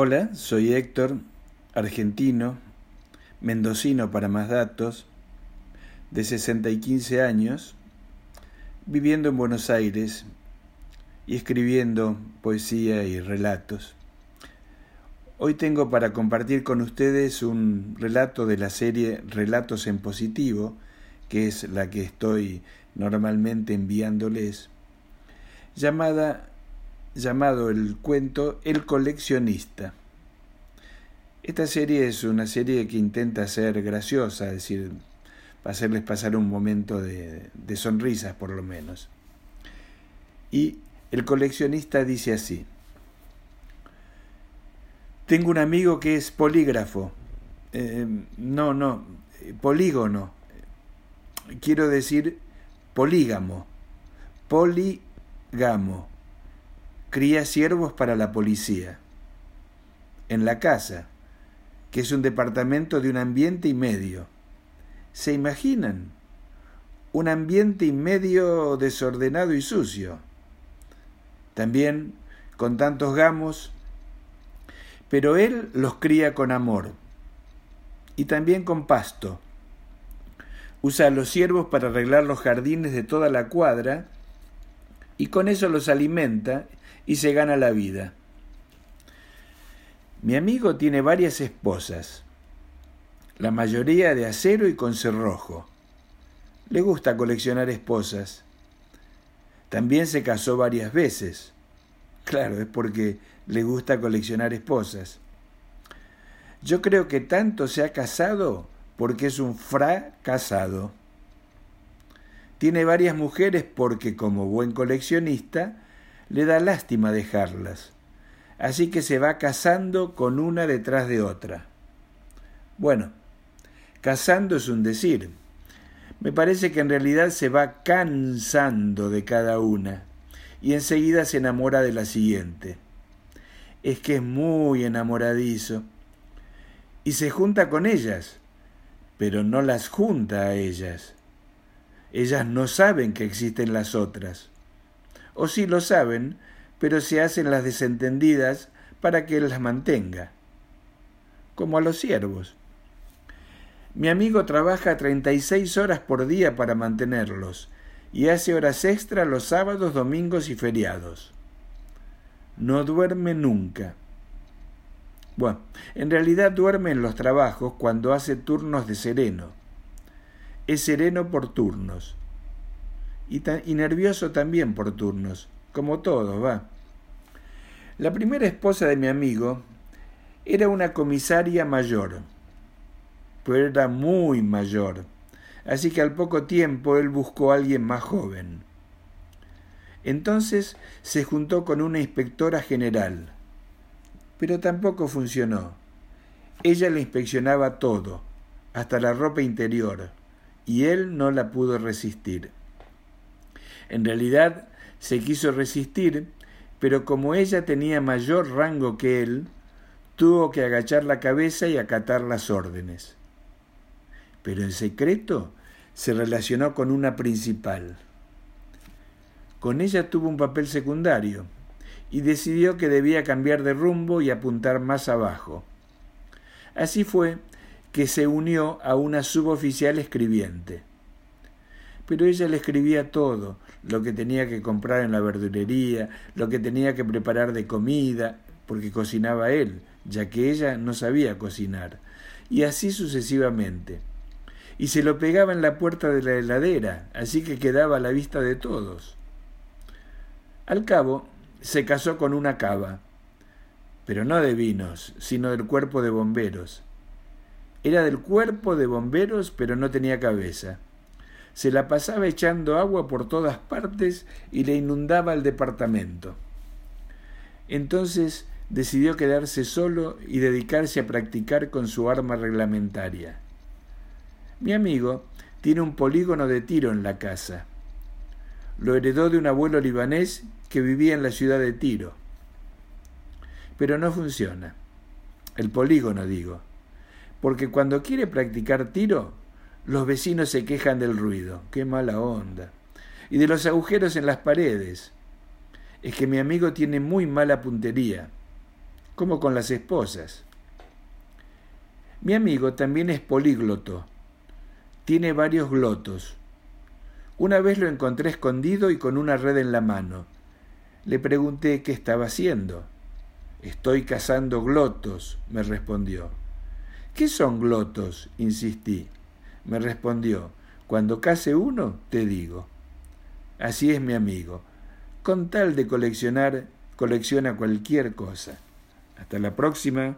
Hola, soy Héctor, argentino, mendocino para más datos, de 60 y 15 años, viviendo en Buenos Aires y escribiendo poesía y relatos. Hoy tengo para compartir con ustedes un relato de la serie Relatos en Positivo, que es la que estoy normalmente enviándoles, llamada llamado el cuento El coleccionista. Esta serie es una serie que intenta ser graciosa, es decir, hacerles pasar un momento de, de sonrisas por lo menos. Y el coleccionista dice así, tengo un amigo que es polígrafo, eh, no, no, polígono, quiero decir polígamo, polígamo cría siervos para la policía. En la casa, que es un departamento de un ambiente y medio. ¿Se imaginan? Un ambiente y medio desordenado y sucio. También con tantos gamos, pero él los cría con amor y también con pasto. Usa a los siervos para arreglar los jardines de toda la cuadra y con eso los alimenta y se gana la vida. Mi amigo tiene varias esposas, la mayoría de acero y con cerrojo. Le gusta coleccionar esposas. También se casó varias veces. Claro, es porque le gusta coleccionar esposas. Yo creo que tanto se ha casado porque es un fracasado. Tiene varias mujeres porque como buen coleccionista le da lástima dejarlas, así que se va casando con una detrás de otra. Bueno, casando es un decir. Me parece que en realidad se va cansando de cada una y enseguida se enamora de la siguiente. Es que es muy enamoradizo y se junta con ellas, pero no las junta a ellas. Ellas no saben que existen las otras o sí lo saben, pero se hacen las desentendidas para que él las mantenga, como a los siervos. Mi amigo trabaja 36 horas por día para mantenerlos y hace horas extra los sábados, domingos y feriados. No duerme nunca. Bueno, en realidad duerme en los trabajos cuando hace turnos de sereno. Es sereno por turnos y, nervioso también por turnos, como todo, va. La primera esposa de mi amigo era una comisaria mayor, pero era muy mayor, así que al poco tiempo él buscó a alguien más joven. Entonces se juntó con una inspectora general, pero tampoco funcionó. Ella le inspeccionaba todo, hasta la ropa interior, y él no la pudo resistir. En realidad se quiso resistir, pero como ella tenía mayor rango que él, tuvo que agachar la cabeza y acatar las órdenes. Pero en secreto se relacionó con una principal. Con ella tuvo un papel secundario y decidió que debía cambiar de rumbo y apuntar más abajo. Así fue que se unió a una suboficial escribiente pero ella le escribía todo, lo que tenía que comprar en la verdulería, lo que tenía que preparar de comida, porque cocinaba él, ya que ella no sabía cocinar, y así sucesivamente. Y se lo pegaba en la puerta de la heladera, así que quedaba a la vista de todos. Al cabo, se casó con una cava, pero no de vinos, sino del cuerpo de bomberos. Era del cuerpo de bomberos, pero no tenía cabeza se la pasaba echando agua por todas partes y le inundaba el departamento. Entonces decidió quedarse solo y dedicarse a practicar con su arma reglamentaria. Mi amigo tiene un polígono de tiro en la casa. Lo heredó de un abuelo libanés que vivía en la ciudad de Tiro. Pero no funciona. El polígono, digo. Porque cuando quiere practicar tiro, los vecinos se quejan del ruido, qué mala onda. Y de los agujeros en las paredes. Es que mi amigo tiene muy mala puntería. como con las esposas. Mi amigo también es polígloto. Tiene varios glotos. Una vez lo encontré escondido y con una red en la mano. Le pregunté qué estaba haciendo. Estoy cazando glotos, me respondió. ¿Qué son glotos? insistí. Me respondió, cuando case uno, te digo. Así es mi amigo. Con tal de coleccionar, colecciona cualquier cosa. Hasta la próxima.